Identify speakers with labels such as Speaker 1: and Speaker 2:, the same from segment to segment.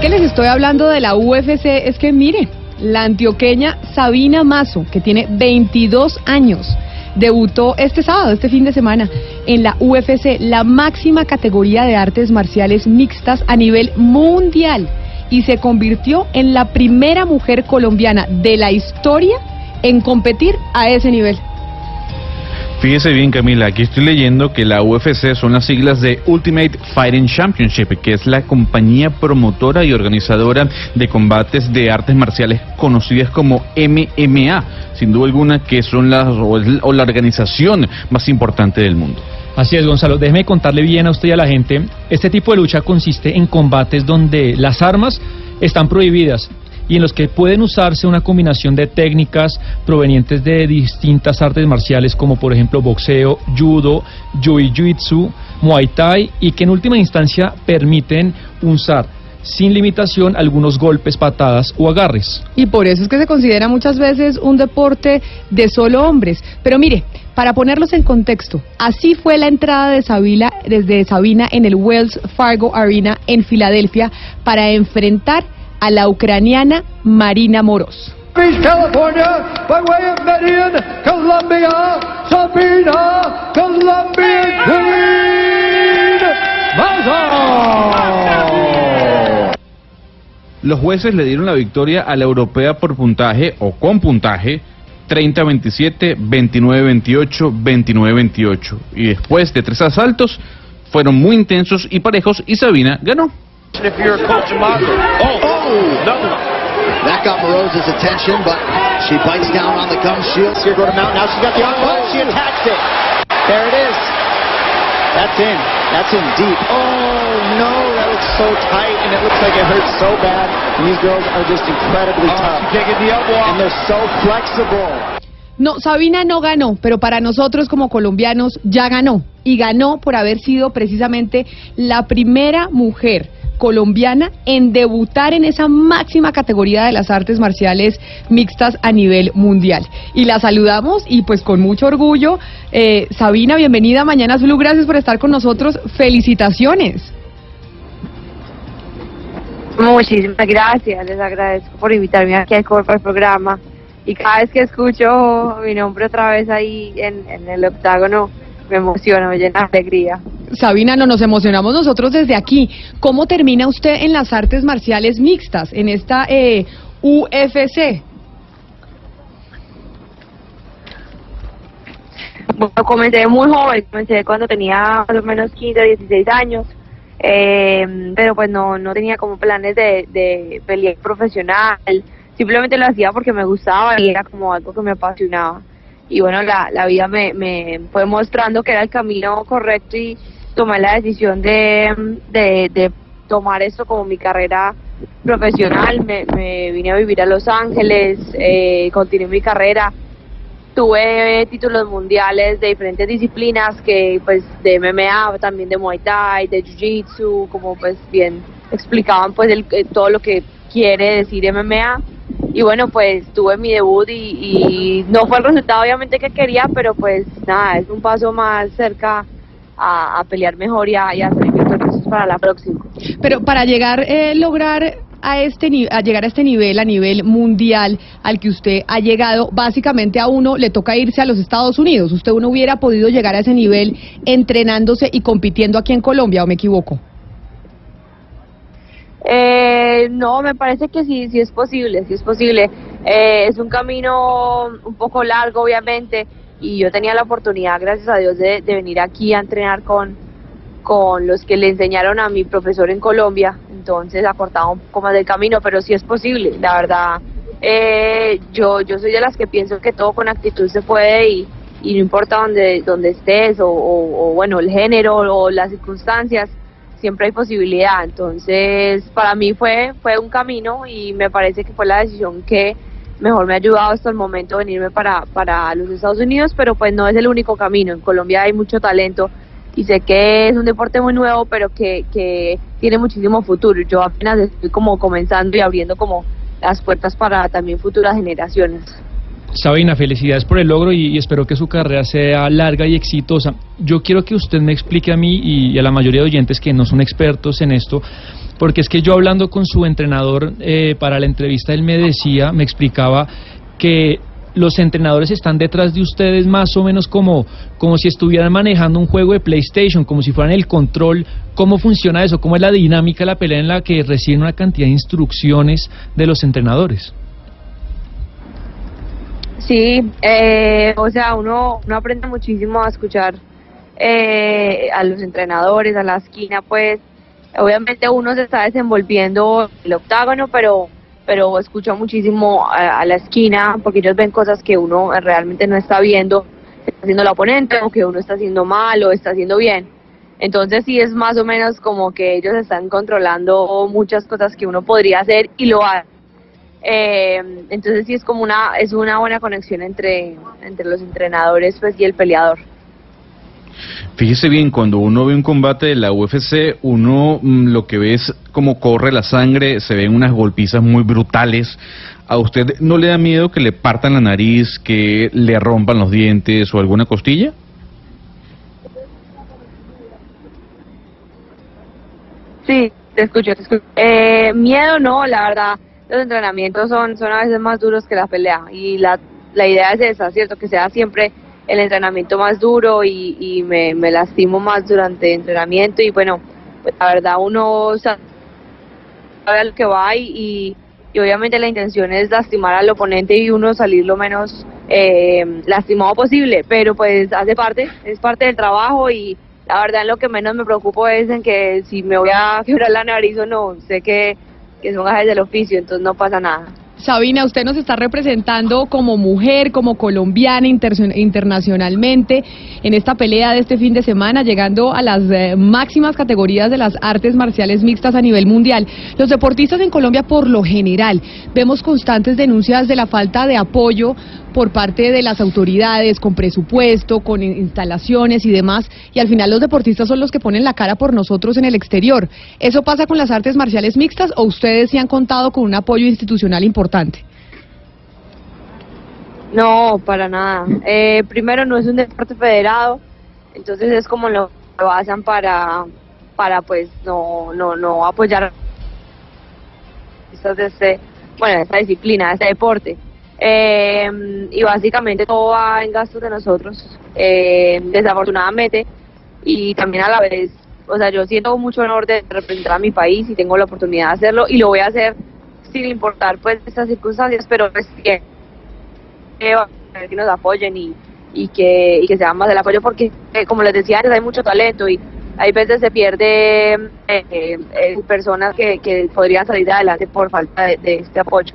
Speaker 1: Que les estoy hablando de la UFC, es que mire, la antioqueña Sabina Mazo, que tiene 22 años, debutó este sábado, este fin de semana, en la UFC, la máxima categoría de artes marciales mixtas a nivel mundial, y se convirtió en la primera mujer colombiana de la historia en competir a ese nivel.
Speaker 2: Fíjese bien, Camila, aquí estoy leyendo que la UFC son las siglas de Ultimate Fighting Championship, que es la compañía promotora y organizadora de combates de artes marciales conocidas como MMA, sin duda alguna que son las o, la organización más importante del mundo.
Speaker 3: Así es, Gonzalo. Déjeme contarle bien a usted y a la gente. Este tipo de lucha consiste en combates donde las armas están prohibidas y en los que pueden usarse una combinación de técnicas provenientes de distintas artes marciales como por ejemplo boxeo, judo, jiu-jitsu, muay thai y que en última instancia permiten usar sin limitación algunos golpes, patadas o agarres.
Speaker 1: Y por eso es que se considera muchas veces un deporte de solo hombres. Pero mire, para ponerlos en contexto, así fue la entrada de Sabina, desde Sabina en el Wells Fargo Arena en Filadelfia para enfrentar a la ucraniana Marina Moros.
Speaker 4: California, by way of Medellin, Colombia, Sabina, Colombian Queen, Mazo.
Speaker 2: Los jueces le dieron la victoria a la europea por puntaje o con puntaje 30-27, 29-28, 29-28. Y después de tres asaltos, fueron muy intensos y parejos y Sabina ganó.
Speaker 4: If you're Coach Mazo. Oh, oh, no.
Speaker 5: That got Morose's attention, but she bites down on the gum shield. Here go to Mount. Now she's got the arm. She attacks it. There it is. That's in. That's in deep. Oh no, that looks so tight, and it looks like it hurts so bad. And these girls are just incredibly
Speaker 4: Oh,
Speaker 5: tough,
Speaker 4: she's taking the elbow
Speaker 5: and they're so flexible.
Speaker 1: No, Sabina no ganó, pero para nosotros como colombianos ya ganó. Y ganó por haber sido precisamente la primera mujer colombiana en debutar en esa máxima categoría de las artes marciales mixtas a nivel mundial. Y la saludamos y pues con mucho orgullo. Eh, Sabina, bienvenida a Mañanas Blue, gracias por estar con nosotros. Felicitaciones.
Speaker 6: Muchísimas gracias, les agradezco por invitarme aquí al Corpo al programa. Y cada vez que escucho mi nombre otra vez ahí en, en el octágono, me emociona, me llena de alegría.
Speaker 1: Sabina, no nos emocionamos nosotros desde aquí. ¿Cómo termina usted en las artes marciales mixtas, en esta eh, UFC?
Speaker 6: Bueno, comencé muy joven, comencé cuando tenía más o menos 15, 16 años, eh, pero pues no, no tenía como planes de, de pelear profesional, simplemente lo hacía porque me gustaba y era como algo que me apasionaba. Y bueno, la, la vida me, me fue mostrando que era el camino correcto y tomé la decisión de, de, tomar esto como mi carrera profesional. Me, vine a vivir a Los Ángeles, eh, continué mi carrera tuve títulos mundiales de diferentes disciplinas que pues de MMA también de Muay Thai de Jiu Jitsu como pues bien explicaban pues el, eh, todo lo que quiere decir MMA y bueno pues tuve mi debut y no fue el resultado obviamente que quería pero pues nada es un paso más cerca a, a pelear mejor y a, y a salir victoriosos para la próxima
Speaker 1: Pero para llegar, eh, lograr a este a llegar a este nivel, a nivel mundial al que usted ha llegado, básicamente a uno le toca irse a los Estados Unidos. Usted no hubiera podido llegar a ese nivel entrenándose y compitiendo aquí en Colombia, ¿o me equivoco?
Speaker 6: Eh, no, me parece que sí, sí es posible, sí es posible. Eh, es un camino un poco largo, obviamente, y yo tenía la oportunidad, gracias a Dios, de, de venir aquí a entrenar con, con los que le enseñaron a mi profesor en Colombia. Entonces acortaba un poco más del camino, pero sí es posible. La verdad, eh, yo, yo soy de las que pienso que todo con actitud se puede y, y no importa dónde, dónde estés o, o, o, bueno, el género o las circunstancias, siempre hay posibilidad. Entonces, para mí fue, fue un camino y me parece que fue la decisión que mejor me ha ayudado hasta el momento venirme para, para los Estados Unidos, pero pues no es el único camino. En Colombia hay mucho talento y sé que es un deporte muy nuevo, pero que, que tiene muchísimo futuro. Yo apenas estoy como comenzando y abriendo como las puertas para también futuras generaciones.
Speaker 3: Sabina, felicidades por el logro y, espero que su carrera sea larga y exitosa. Yo quiero que usted me explique a mí y, a la mayoría de oyentes que no son expertos en esto, porque es que yo hablando con su entrenador eh, para la entrevista, él me decía, me explicaba que los entrenadores están detrás de ustedes más o menos como, como si estuvieran manejando un juego de PlayStation, como si fueran el control. ¿Cómo funciona eso? ¿Cómo es la dinámica de la pelea en la que reciben una cantidad de instrucciones de los entrenadores?
Speaker 6: Sí, eh, o sea, uno, uno aprende muchísimo a escuchar eh, a los entrenadores, a la esquina, pues obviamente uno se está desenvolviendo en el octágono, pero pero escucha muchísimo a, la esquina porque ellos ven cosas que uno realmente no está viendo, está haciendo el oponente o que uno está haciendo mal o está haciendo bien. Entonces sí es más o menos como que ellos están controlando muchas cosas que uno podría hacer y lo hace. Eh, entonces sí es como una es una buena conexión entre entre los entrenadores pues y el peleador.
Speaker 2: Fíjese bien, cuando uno ve un combate de la UFC, uno mm, lo que ve es cómo corre la sangre, se ven unas golpizas muy brutales. ¿A usted no le da miedo que le partan la nariz, que le rompan los dientes o alguna costilla?
Speaker 6: Sí, te escucho, te escucho. Eh, miedo no, la verdad, los entrenamientos son, son a veces más duros que la pelea y la, la idea es esa, ¿cierto? Que sea siempre el entrenamiento más duro y, y me, me, lastimo más durante el entrenamiento y bueno, pues la verdad uno sabe a lo que va y, obviamente la intención es lastimar al oponente y uno salir lo menos eh, lastimado posible, pero pues hace parte, es parte del trabajo y la verdad lo que menos me preocupo es en que si me voy a quebrar la nariz o no, sé que, que son gajes del oficio, entonces no pasa nada.
Speaker 1: Sabina, usted nos está representando como mujer, como colombiana inter internacionalmente en esta pelea de este fin de semana, llegando a las eh, máximas categorías de las artes marciales mixtas a nivel mundial. Los deportistas en Colombia, por lo general, vemos constantes denuncias de la falta de apoyo por parte de las autoridades, con presupuesto, con instalaciones y demás, y al final los deportistas son los que ponen la cara por nosotros en el exterior. ¿Eso pasa con las artes marciales mixtas o ustedes sí han contado con un apoyo institucional importante?
Speaker 6: No, para nada. Eh, primero, no es un deporte federado, entonces es como lo basan para, para pues, no, no, no apoyar de este, bueno, esta disciplina, este deporte. Eh, y básicamente todo va en gastos de nosotros, eh, desafortunadamente, y también a la vez, o sea, yo siento mucho honor de representar a mi país y tengo la oportunidad de hacerlo y lo voy a hacer sin importar pues estas circunstancias, pero es que, que nos apoyen y, y que, y que sean más del apoyo porque, eh, como les decía antes, hay mucho talento y hay veces se pierde eh, eh, personas que, que podrían salir adelante por falta de este apoyo.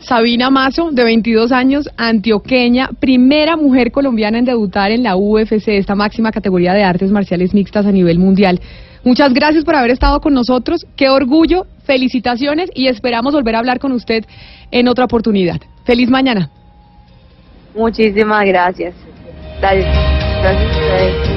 Speaker 1: Sabina Mazo, de 22 años, antioqueña, primera mujer colombiana en debutar en la UFC, esta máxima categoría de artes marciales mixtas a nivel mundial. Muchas gracias por haber estado con nosotros. Qué orgullo, felicitaciones y esperamos volver a hablar con usted en otra oportunidad. Feliz mañana.
Speaker 6: Muchísimas gracias. Gracias. gracias